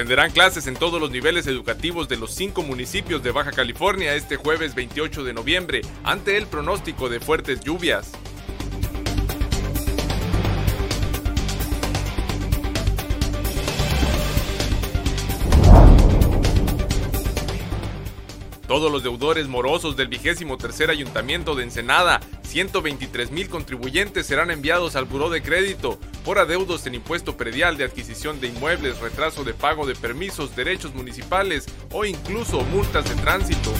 suspenderán clases en todos los niveles educativos de los cinco municipios de Baja California este jueves 28 de noviembre, ante el pronóstico de fuertes lluvias. Todos los deudores morosos del vigésimo tercer ayuntamiento de Ensenada, 123 mil contribuyentes serán enviados al buró de crédito por adeudos en impuesto predial de adquisición de inmuebles, retraso de pago de permisos, derechos municipales o incluso multas de tránsito.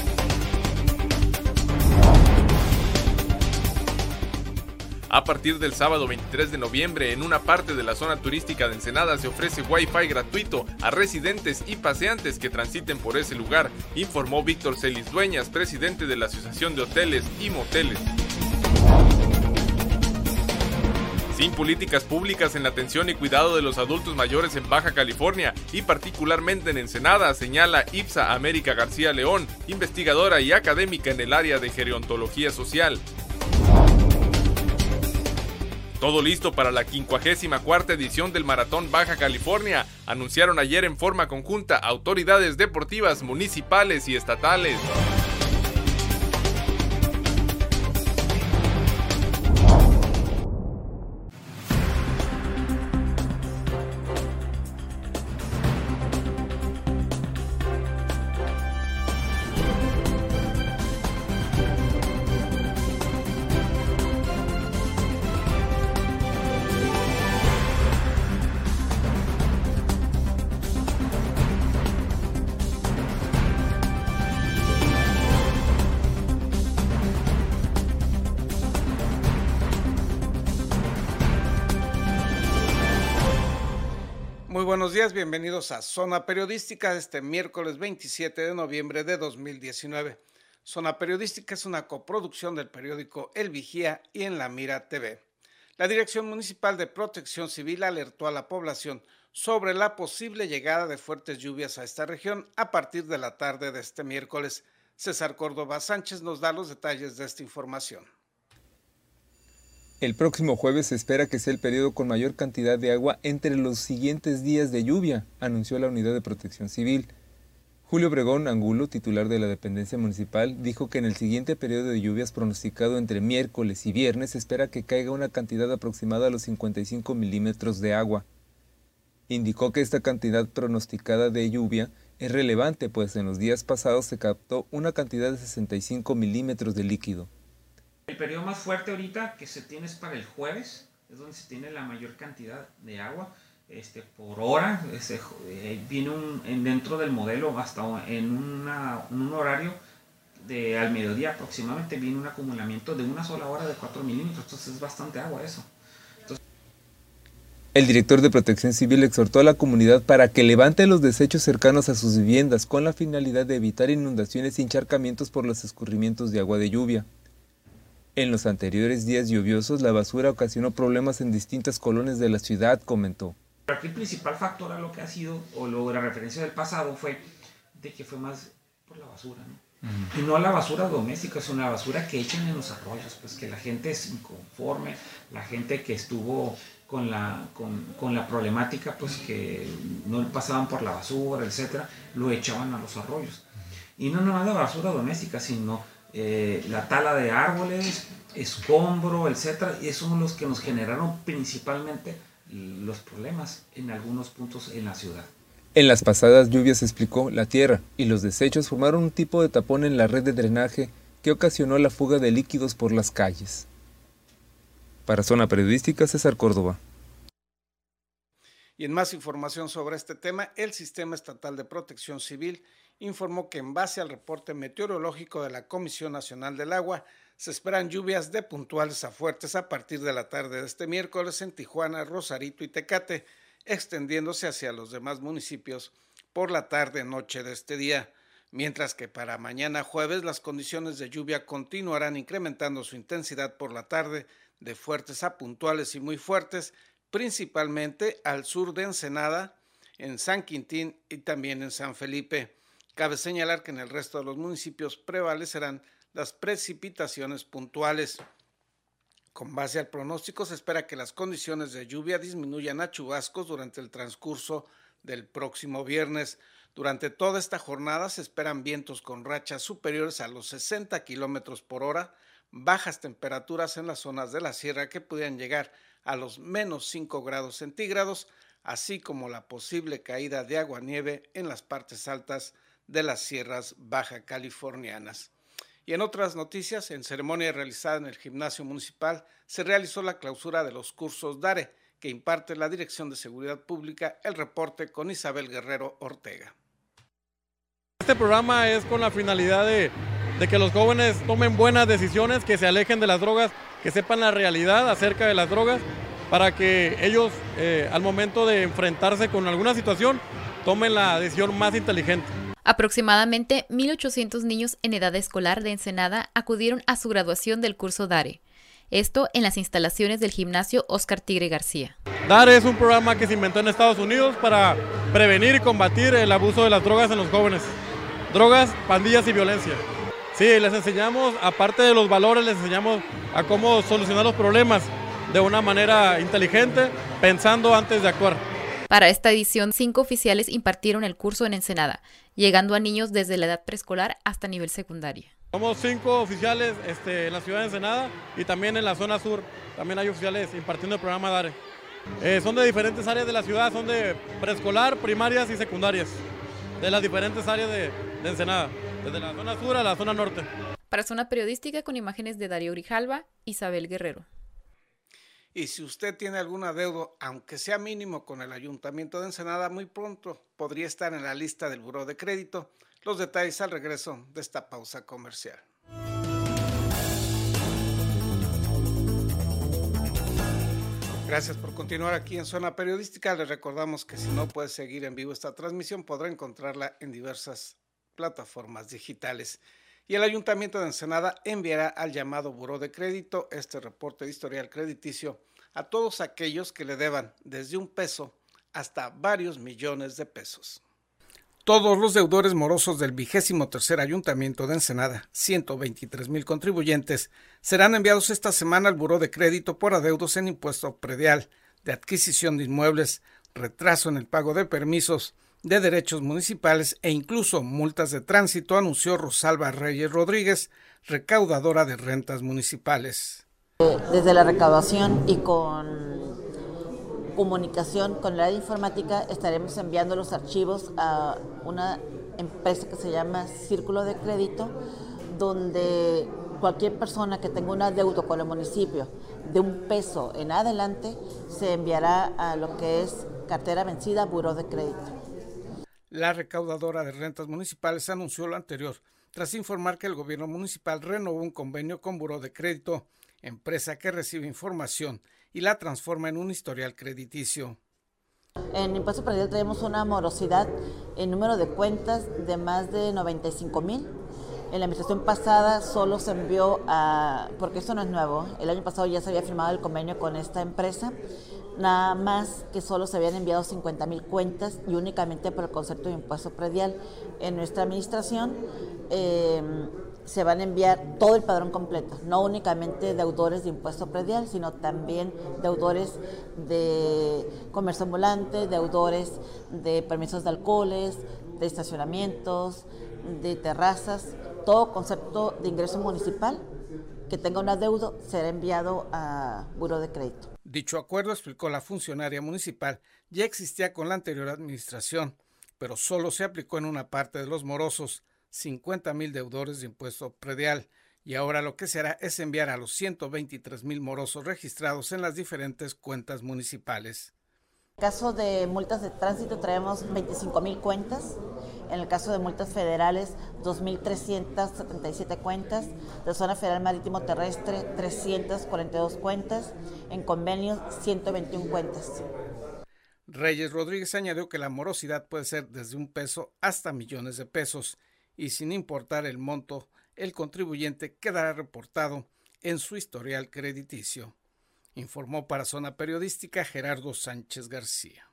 A partir del sábado 23 de noviembre, en una parte de la zona turística de Ensenada se ofrece Wi-Fi gratuito a residentes y paseantes que transiten por ese lugar, informó Víctor Celis Dueñas, presidente de la Asociación de Hoteles y Moteles. Sin políticas públicas en la atención y cuidado de los adultos mayores en Baja California y particularmente en Ensenada, señala Ipsa América García León, investigadora y académica en el área de gerontología social. Todo listo para la 54 edición del Maratón Baja California, anunciaron ayer en forma conjunta autoridades deportivas municipales y estatales. Buenos días, bienvenidos a Zona Periodística este miércoles 27 de noviembre de 2019. Zona Periodística es una coproducción del periódico El Vigía y en La Mira TV. La Dirección Municipal de Protección Civil alertó a la población sobre la posible llegada de fuertes lluvias a esta región a partir de la tarde de este miércoles. César Córdoba Sánchez nos da los detalles de esta información. El próximo jueves se espera que sea el periodo con mayor cantidad de agua entre los siguientes días de lluvia, anunció la Unidad de Protección Civil. Julio Bregón Angulo, titular de la dependencia municipal, dijo que en el siguiente periodo de lluvias pronosticado entre miércoles y viernes se espera que caiga una cantidad aproximada a los 55 milímetros de agua. Indicó que esta cantidad pronosticada de lluvia es relevante, pues en los días pasados se captó una cantidad de 65 milímetros de líquido. El periodo más fuerte ahorita que se tiene es para el jueves, es donde se tiene la mayor cantidad de agua este, por hora. Eh, viene un, dentro del modelo hasta en, un horario de al mediodía aproximadamente viene un acumulamiento de una sola hora de 4 milímetros, entonces es bastante agua eso. el director de Protección Civil exhortó a la comunidad para que levante los desechos cercanos a sus viviendas con la finalidad de evitar inundaciones y encharcamientos por los escurrimientos de agua de lluvia. En los anteriores días lluviosos, la basura ocasionó problemas en distintas colonias de la ciudad, comentó. Aquí el principal factor a lo que ha sido, o lo, la referencia del pasado fue de que fue más por la basura, ¿no? Y no la basura doméstica, sino la basura que echan en los arroyos, pues que la gente es inconforme, la gente que estuvo con la, con, con, la problemática, pues que no pasaban por la basura, etcétera, lo echaban a los arroyos. Y no nada la basura doméstica, sino eh, la tala de árboles, escombro, etcétera, y esos son los que nos generaron principalmente los problemas en algunos puntos en la ciudad. En las pasadas lluvias, explicó, la tierra y los desechos formaron un tipo de tapón en la red de drenaje que ocasionó la fuga de líquidos por las calles. Para Zona Periodística, César Córdoba. Y en más información sobre este tema, el Sistema Estatal de Protección Civil informó que en base al reporte meteorológico de la Comisión Nacional del Agua, se esperan lluvias de puntuales a fuertes a partir de la tarde de este miércoles en Tijuana, Rosarito y Tecate, extendiéndose hacia los demás municipios por la tarde-noche de este día, mientras que para mañana jueves las condiciones de lluvia continuarán incrementando su intensidad por la tarde de fuertes a puntuales y muy fuertes, principalmente al sur de Ensenada, en San Quintín y también en San Felipe. Cabe señalar que en el resto de los municipios prevalecerán las precipitaciones puntuales. Con base al pronóstico, se espera que las condiciones de lluvia disminuyan a chubascos durante el transcurso del próximo viernes. Durante toda esta jornada se esperan vientos con rachas superiores a los 60 kilómetros por hora, bajas temperaturas en las zonas de la sierra que pudieran llegar a los menos 5 grados centígrados, así como la posible caída de agua-nieve en las partes altas de las sierras baja californianas. Y en otras noticias, en ceremonia realizada en el gimnasio municipal, se realizó la clausura de los cursos DARE, que imparte la Dirección de Seguridad Pública, el reporte con Isabel Guerrero Ortega. Este programa es con la finalidad de, que los jóvenes tomen buenas decisiones, que se alejen de las drogas, que sepan la realidad acerca de las drogas, para que ellos eh, al momento de enfrentarse con alguna situación tomen la decisión más inteligente. Aproximadamente 1.800 niños en edad escolar de Ensenada acudieron a su graduación del curso DARE. Esto en las instalaciones del gimnasio Oscar Tigre García. DARE es un programa que se inventó en Estados Unidos para prevenir y combatir el abuso de las drogas en los jóvenes. Drogas, pandillas y violencia. Sí, les enseñamos, aparte de los valores, les enseñamos a cómo solucionar los problemas de una manera inteligente, pensando antes de actuar. Para esta edición, cinco oficiales impartieron el curso en Ensenada, llegando a niños desde la edad preescolar hasta nivel secundaria. Somos cinco oficiales este, en la ciudad de Ensenada y también en la zona sur. También hay oficiales impartiendo el programa DARE. Eh, son de diferentes áreas de la ciudad, son de preescolar, primarias y secundarias, de las diferentes áreas de, de Ensenada, desde la zona sur a la zona norte. Para Zona Periodística con imágenes de Darío Grijalva, Isabel Guerrero. Y si usted tiene algún adeudo, aunque sea mínimo con el Ayuntamiento de Ensenada, muy pronto podría estar en la lista del Buró de Crédito. Los detalles al regreso de esta pausa comercial. Gracias por continuar aquí en Zona Periodística. Les recordamos que si no puede seguir en vivo esta transmisión, podrá encontrarla en diversas plataformas digitales y el Ayuntamiento de Ensenada enviará al llamado Buró de Crédito este reporte de historial crediticio a todos aquellos que le deban desde un peso hasta varios millones de pesos. Todos los deudores morosos del vigésimo tercer Ayuntamiento de Ensenada, 123 mil contribuyentes, serán enviados esta semana al Buró de Crédito por adeudos en impuesto predial, de adquisición de inmuebles, retraso en el pago de permisos, de Derechos Municipales e incluso multas de tránsito, anunció Rosalba Reyes Rodríguez, recaudadora de rentas municipales. Desde la recaudación y con comunicación con la área informática estaremos enviando los archivos a una empresa que se llama Círculo de Crédito, donde cualquier persona que tenga un adeudo con el municipio de un peso en adelante se enviará a lo que es cartera vencida, buró de crédito. La recaudadora de rentas municipales anunció lo anterior tras informar que el gobierno municipal renovó un convenio con Buró de Crédito, empresa que recibe información y la transforma en un historial crediticio. En Impuesto Predial tenemos una morosidad en número de cuentas de más de 95 mil. En la administración pasada solo se envió a, porque esto no es nuevo, el año pasado ya se había firmado el convenio con esta empresa, nada más que solo se habían enviado 50 mil cuentas y únicamente por el concepto de impuesto predial. En nuestra administración em, se van a enviar todo el padrón completo, no únicamente deudores de impuesto predial, sino también deudores de comercio ambulante, deudores de permisos de alcoholes, de estacionamientos, de terrazas, todo concepto de ingreso municipal que tenga un adeudo será enviado a Buro de Crédito. Dicho acuerdo, explicó la funcionaria municipal, ya existía con la anterior administración, pero solo se aplicó en una parte de los morosos, 50 mil deudores de impuesto predial, y ahora lo que se hará es enviar a los 123 mil morosos registrados en las diferentes cuentas municipales. En caso de multas de tránsito traemos 25 mil cuentas, en el caso de multas federales 2.377 cuentas, de zona federal marítimo terrestre 342 cuentas, en convenios 121 cuentas. Reyes Rodríguez añadió que la morosidad puede ser desde un peso hasta millones de pesos y sin importar el monto, el contribuyente quedará reportado en su historial crediticio, informó para Zona Periodística Gerardo Sánchez García.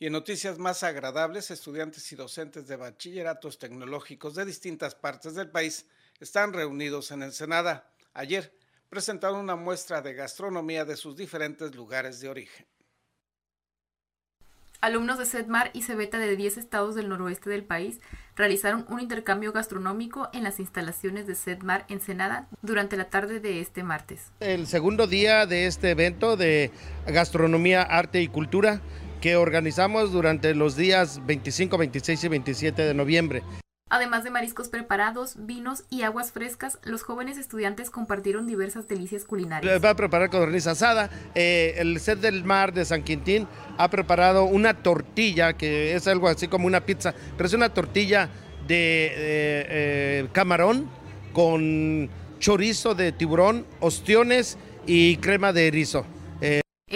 Y en noticias más agradables, estudiantes y docentes de bachilleratos tecnológicos de distintas partes del país están reunidos en Ensenada. Ayer presentaron una muestra de gastronomía de sus diferentes lugares de origen. Alumnos de SEDMAR y CEBETA de 10 estados del noroeste del país realizaron un intercambio gastronómico en las instalaciones de SEDMAR Ensenada durante la tarde de este martes. El segundo día de este evento de gastronomía, arte y cultura que organizamos durante los días 25, 26 y 27 de noviembre. Además de mariscos preparados, vinos y aguas frescas, los jóvenes estudiantes compartieron diversas delicias culinarias. Va a preparar codorniz asada. Eh, el set del mar de San Quintín ha preparado una tortilla, que es algo así como una pizza, pero es una tortilla de eh, camarón con chorizo de tiburón, ostiones y crema de erizo.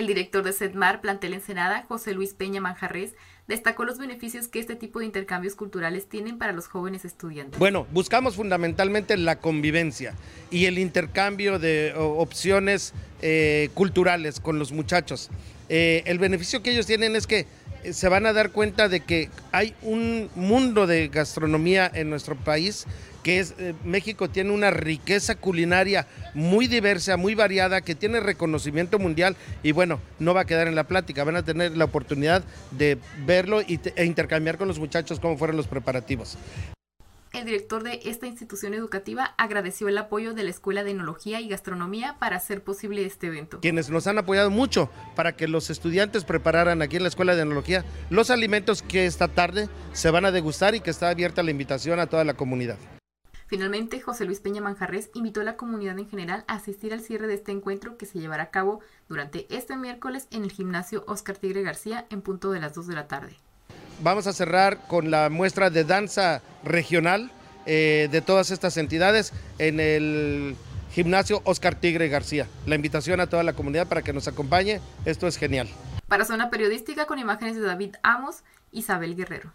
El director de SEDMAR, Plantel Ensenada, José Luis Peña Manjarres, destacó los beneficios que este tipo de intercambios culturales tienen para los jóvenes estudiantes. Bueno, buscamos fundamentalmente la convivencia y el intercambio de opciones eh, culturales con los muchachos. Eh, el beneficio que ellos tienen es que se van a dar cuenta de que hay un mundo de gastronomía en nuestro país que es eh, México tiene una riqueza culinaria muy diversa, muy variada, que tiene reconocimiento mundial y bueno, no va a quedar en la plática, van a tener la oportunidad de verlo e intercambiar con los muchachos cómo fueron los preparativos. El director de esta institución educativa agradeció el apoyo de la Escuela de Enología y Gastronomía para hacer posible este evento. Quienes nos han apoyado mucho para que los estudiantes prepararan aquí en la Escuela de Enología los alimentos que esta tarde se van a degustar y que está abierta la invitación a toda la comunidad. Finalmente, José Luis Peña Manjarres invitó a la comunidad en general a asistir al cierre de este encuentro que se llevará a cabo durante este miércoles en el gimnasio Oscar Tigre García en punto de las 2 de la tarde. Vamos a cerrar con la muestra de danza regional eh, de todas estas entidades en el gimnasio Oscar Tigre García. La invitación a toda la comunidad para que nos acompañe, esto es genial. Para Zona Periodística con imágenes de David Amos, Isabel Guerrero.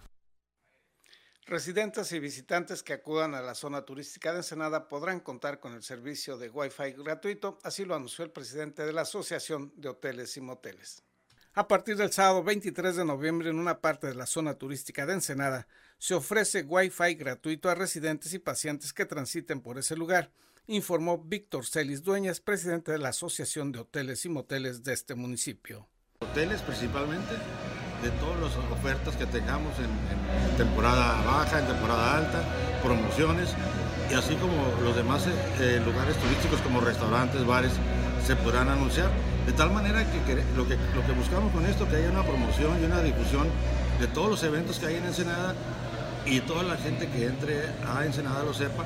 Residentes y visitantes que acudan a la zona turística de Ensenada podrán contar con el servicio de Wi-Fi gratuito, así lo anunció el presidente de la Asociación de Hoteles y Moteles. A partir del sábado 23 de noviembre, en una parte de la zona turística de Ensenada, se ofrece Wi-Fi gratuito a residentes y pacientes que transiten por ese lugar, informó Víctor Celis Dueñas, presidente de la Asociación de Hoteles y Moteles de este municipio. Hoteles principalmente, de todas las ofertas que tengamos en, temporada baja, en temporada alta, promociones y así como los demás eh, lugares turísticos como restaurantes, bares se podrán anunciar. De tal manera que, lo que lo que buscamos con esto, que haya una promoción y una difusión de todos los eventos que hay en Ensenada y toda la gente que entre a Ensenada lo sepa.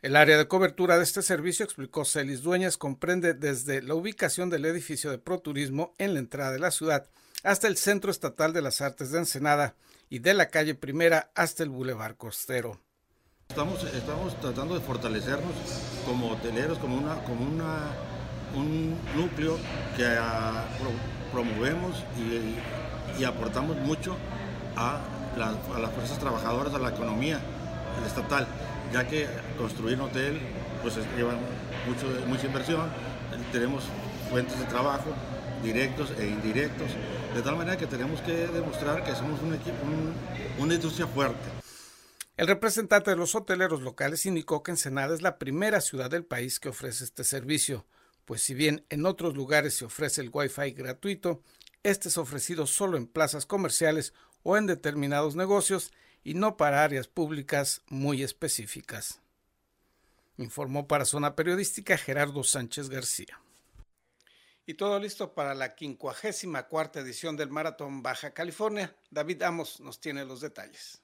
El área de cobertura de este servicio, explicó Celis Dueñas, comprende desde la ubicación del edificio de ProTurismo en la entrada de la ciudad hasta el Centro Estatal de las Artes de Ensenada y de la calle Primera hasta el Boulevard Costero. Estamos, estamos tratando de fortalecernos como hoteleros, como, una, como una, un núcleo que ah, promovemos y, aportamos mucho a, a, las fuerzas trabajadoras, a la economía estatal, ya que construir un hotel pues lleva mucho, mucha inversión, tenemos fuentes de trabajo directos e indirectos, de tal manera que tenemos que demostrar que somos un equipo, una industria fuerte. El representante de los hoteleros locales indicó que Ensenada es la primera ciudad del país que ofrece este servicio, pues si bien en otros lugares se ofrece el Wi-Fi gratuito, este es ofrecido solo en plazas comerciales o en determinados negocios y no para áreas públicas muy específicas. Informó para Zona Periodística Gerardo Sánchez García. Y todo listo para la 54 edición del Maratón Baja California. David Amos nos tiene los detalles.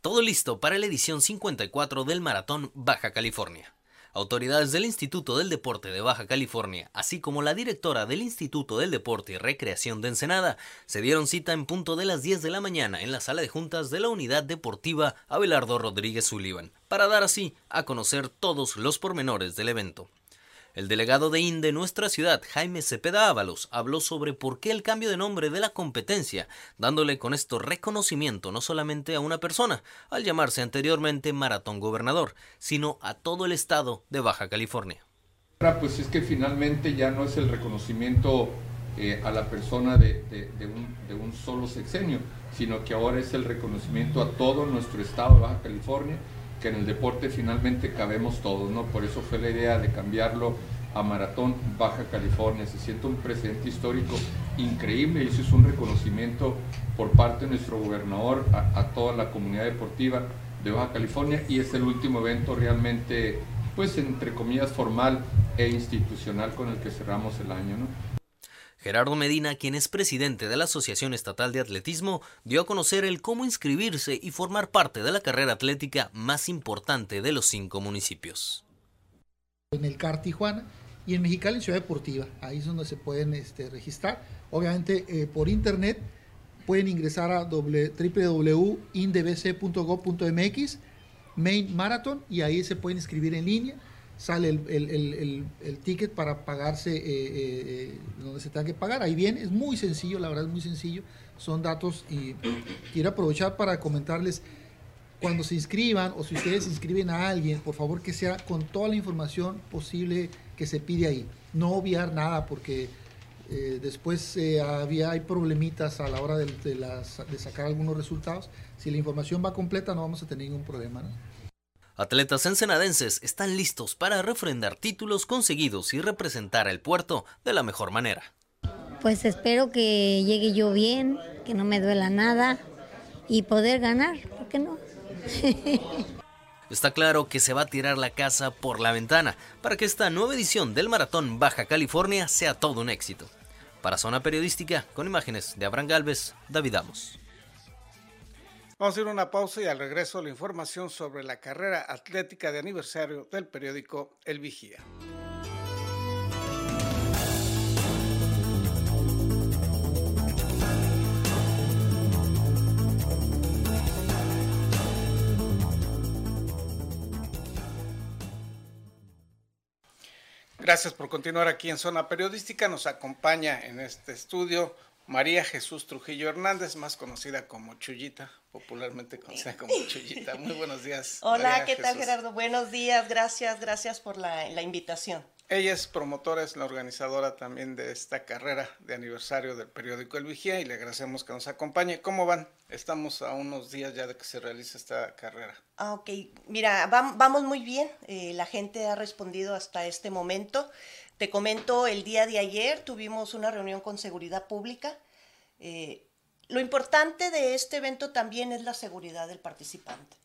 Todo listo para la edición 54 del Maratón Baja California. Autoridades del Instituto del Deporte de Baja California, así como la directora del Instituto del Deporte y Recreación de Ensenada, se dieron cita en punto de las 10 de la mañana en la sala de juntas de la Unidad Deportiva Abelardo Rodríguez Sullivan, para dar así a conocer todos los pormenores del evento. El delegado de INDE nuestra ciudad, Jaime Cepeda Ábalos, habló sobre por qué el cambio de nombre de la competencia, dándole con esto reconocimiento no solamente a una persona, al llamarse anteriormente Maratón Gobernador, sino a todo el estado de Baja California. Pues es que finalmente ya no es el reconocimiento eh, a la persona de, un, de un solo sexenio, sino que ahora es el reconocimiento a todo nuestro estado de Baja California que en el deporte finalmente cabemos todos, ¿no? Por eso fue la idea de cambiarlo a Maratón Baja California. Se siente un precedente histórico increíble y eso es un reconocimiento por parte de nuestro gobernador a, a toda la comunidad deportiva de Baja California y es el último evento realmente, pues entre comillas, formal e institucional con el que cerramos el año. ¿no? Gerardo Medina, quien es presidente de la Asociación Estatal de Atletismo, dio a conocer el cómo inscribirse y formar parte de la carrera atlética más importante de los cinco municipios. En el CAR Tijuana y en Mexicali en Ciudad Deportiva, ahí es donde se pueden este, registrar. Obviamente eh, por internet pueden ingresar a www.indbc.gov.mx, Main Marathon, y ahí se pueden inscribir en línea sale el, el, el, el ticket para pagarse eh, eh, donde se tenga que pagar. Ahí viene, es muy sencillo, la verdad es muy sencillo. Son datos y quiero aprovechar para comentarles cuando se inscriban o si ustedes inscriben a alguien, por favor que sea con toda la información posible que se pide ahí. No obviar nada porque eh, después había, hay problemitas a la hora de, de, de sacar algunos resultados. Si la información va completa no vamos a tener ningún problema. ¿no? Atletas ensenadenses están listos para refrendar títulos conseguidos y representar al puerto de la mejor manera. Pues espero que llegue yo bien, que no me duela nada y poder ganar, ¿por qué no? Está claro que se va a tirar la casa por la ventana para que esta nueva edición del Maratón Baja California sea todo un éxito. Para Zona Periodística, con imágenes de Abraham Galvez, David Amos. Vamos a ir a una pausa y al regreso la información sobre la carrera atlética de aniversario del periódico El Vigía. Gracias por continuar aquí en Zona Periodística. Nos acompaña en este estudio María Jesús Trujillo Hernández, más conocida como Chuyita, popularmente conocida como Chuyita. Muy buenos días. Hola, María ¿qué Jesús. tal Gerardo? Buenos días, gracias, gracias por la, la, invitación. Ella es promotora, es la organizadora también de esta carrera de aniversario del periódico El Vigía y le agradecemos que nos acompañe. ¿Cómo van? Estamos a unos días ya de que se realice esta carrera. Ah, ok. Mira, vamos muy bien. Eh, la gente ha respondido hasta este momento. Te comento, el día de ayer tuvimos una reunión con seguridad pública. Eh, lo importante de este evento también es la seguridad del participante.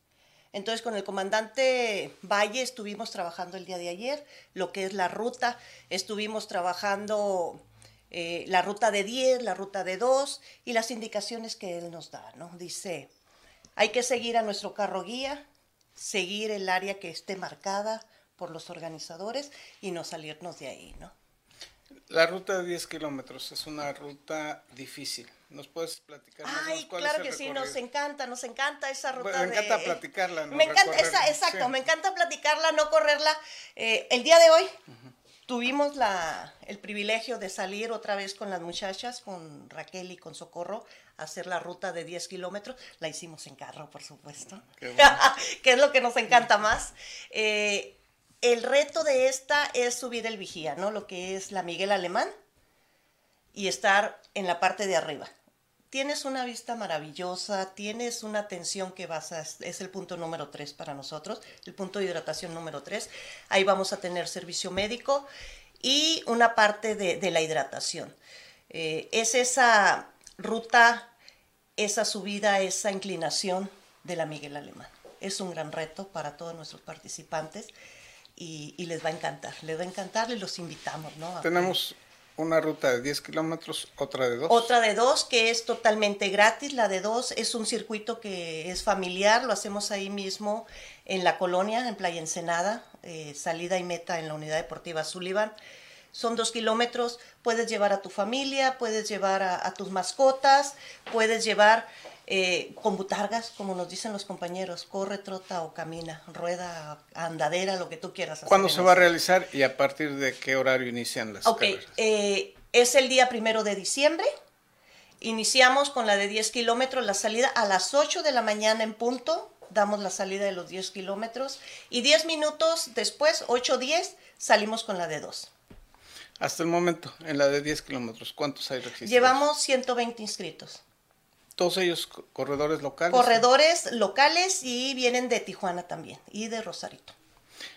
Entonces, con el comandante Valle estuvimos trabajando el día de ayer, lo que es la ruta, estuvimos trabajando eh, la ruta de 10, la ruta de 2 y las indicaciones que él nos da, ¿no? Dice, hay que seguir a nuestro carro guía, seguir el área que esté marcada, por los organizadores y no salirnos de ahí, ¿no? La ruta de 10 kilómetros es una ruta difícil. ¿Nos puedes platicar más Ay, cuál claro es que recorrido? sí, nos encanta, nos encanta esa ruta. Bueno, me encanta de... platicarla. No me encanta, esa, exacto, sí. me encanta platicarla, no correrla. Eh, el día de hoy uh -huh. tuvimos la, el privilegio de salir otra vez con las muchachas, con Raquel y con Socorro, a hacer la ruta de 10 kilómetros. La hicimos en carro, por supuesto, bueno. que es lo que nos encanta más. Eh, el reto de esta es subir el vigía, ¿no? Lo que es la Miguel Alemán y estar en la parte de arriba. Tienes una vista maravillosa, tienes una atención que vas a, es el punto número 3 para nosotros, el punto de hidratación número 3. Ahí vamos a tener servicio médico y una parte de, la hidratación. Eh, es esa ruta, esa subida, esa inclinación de la Miguel Alemán. Es un gran reto para todos nuestros participantes y, y, les va a encantar, les va a encantar y los invitamos, ¿no? Tenemos una ruta de 10 kilómetros, otra de 2. Otra de 2 que es totalmente gratis, la de 2 es un circuito que es familiar, lo hacemos ahí mismo en la colonia, en Playa Ensenada, eh, salida y meta en la unidad deportiva Sullivan. Son dos kilómetros, puedes llevar a tu familia, puedes llevar a, a tus mascotas, puedes llevar eh, con butargas, como nos dicen los compañeros, corre, trota o camina, rueda, andadera, lo que tú quieras. ¿Cuándo se va a realizar y a partir de qué horario inician las Ok, eh, es el día primero de diciembre. Iniciamos con la de 10 kilómetros, la salida a las 8 de la mañana en punto, damos la salida de los 10 kilómetros y 10 minutos después, 8-10, salimos con la de 2. Hasta el momento, en la de 10 kilómetros, ¿cuántos hay registrados? Llevamos 120 inscritos. ¿Todos ellos corredores locales? Corredores locales y vienen de Tijuana también y de Rosarito.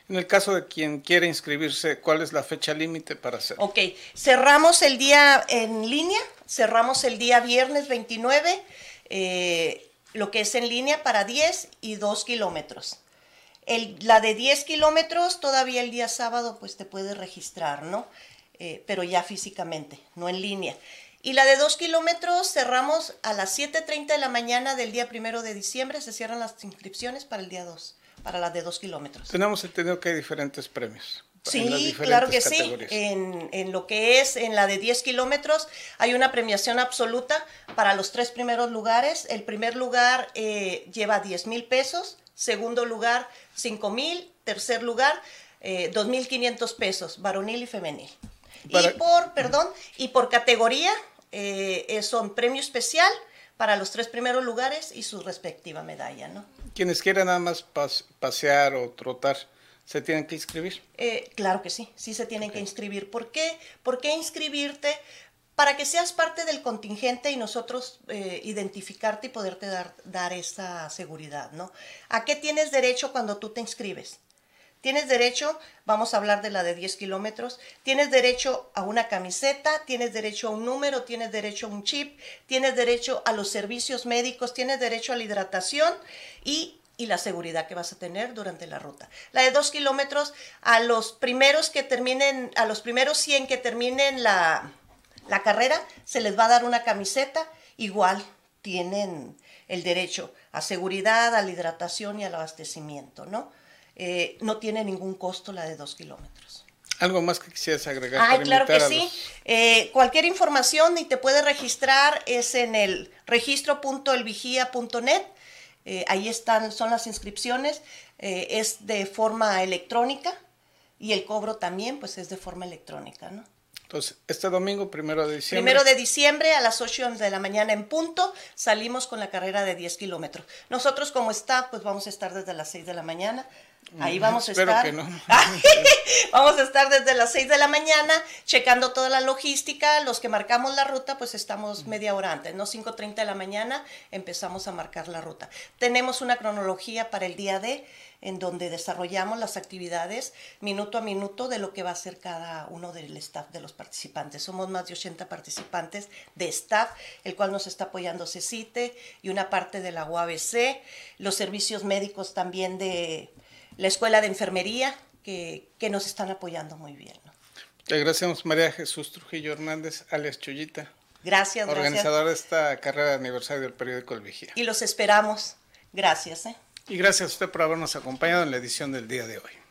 En el caso de quien quiere inscribirse, ¿cuál es la fecha límite para hacerlo? Ok, cerramos el día en línea, cerramos el día viernes 29, eh, lo que es en línea para 10 y 2 kilómetros. El, la de 10 kilómetros, todavía el día sábado, pues te puedes registrar, ¿no? Eh, pero ya físicamente, no en línea. Y la de 2 kilómetros cerramos a las 7.30 de la mañana del día primero de diciembre, se cierran las inscripciones para el día 2, para la de 2 kilómetros. Tenemos entendido que hay diferentes premios. Sí, claro que sí. En, en, lo que es en la de 10 kilómetros hay una premiación absoluta para los tres primeros lugares. El primer lugar eh, lleva 10 mil pesos, segundo lugar 5 mil, tercer lugar eh, 2.500 pesos, varonil y femenil. Y por, perdón, y por categoría eh, son premio especial para los tres primeros lugares y su respectiva medalla, ¿no? Quienes quieran nada más pasear o trotar, ¿se tienen que inscribir? Eh, claro que sí, sí se tienen que inscribir. ¿Por qué? ¿Por qué inscribirte? Para que seas parte del contingente y nosotros eh, identificarte y poderte dar, dar esa seguridad, ¿no? ¿A qué tienes derecho cuando tú te inscribes? Tienes derecho, vamos a hablar de la de 10 kilómetros, tienes derecho a una camiseta, tienes derecho a un número, tienes derecho a un chip, tienes derecho a los servicios médicos, tienes derecho a la hidratación y, y la seguridad que vas a tener durante la ruta. La de 2 kilómetros, a los primeros que terminen, a los primeros 100 que terminen la, la carrera, se les va a dar una camiseta, igual tienen el derecho a seguridad, a la hidratación y al abastecimiento, ¿no? Eh, no tiene ningún costo la de dos kilómetros. ¿Algo más que quisieras agregar? Ay, claro que sí. Eh, cualquier información y te puedes registrar es en el registro.elvigía.net. Eh, ahí están, son las inscripciones. es de forma electrónica y el cobro también, pues es de forma electrónica, ¿no? Entonces, este domingo, primero de diciembre. Primero de diciembre a las 8 de la mañana en punto, salimos con la carrera de 10 kilómetros. Nosotros como staff, pues vamos a estar desde las 6 de la mañana. Ahí vamos a Espero estar. Que no. vamos a estar desde las 6 de la mañana checando toda la logística. Los que marcamos la ruta, pues estamos media hora antes, ¿no? 5.30 de la mañana empezamos a marcar la ruta. Tenemos una cronología para el día de en donde desarrollamos las actividades minuto a minuto de lo que va a ser cada uno del staff de los participantes. Somos más de 80 participantes de staff, el cual nos está apoyando CECITE y una parte de la UABC, los servicios médicos también de la Escuela de Enfermería, que, nos están apoyando muy bien. Te agradecemos María Jesús Trujillo Hernández, alias Chuyita. Gracias, Organizadora de esta carrera de aniversario del periódico El Vigía. Y los esperamos. Gracias. ¿eh? Y gracias a usted por habernos acompañado en la edición del día de hoy.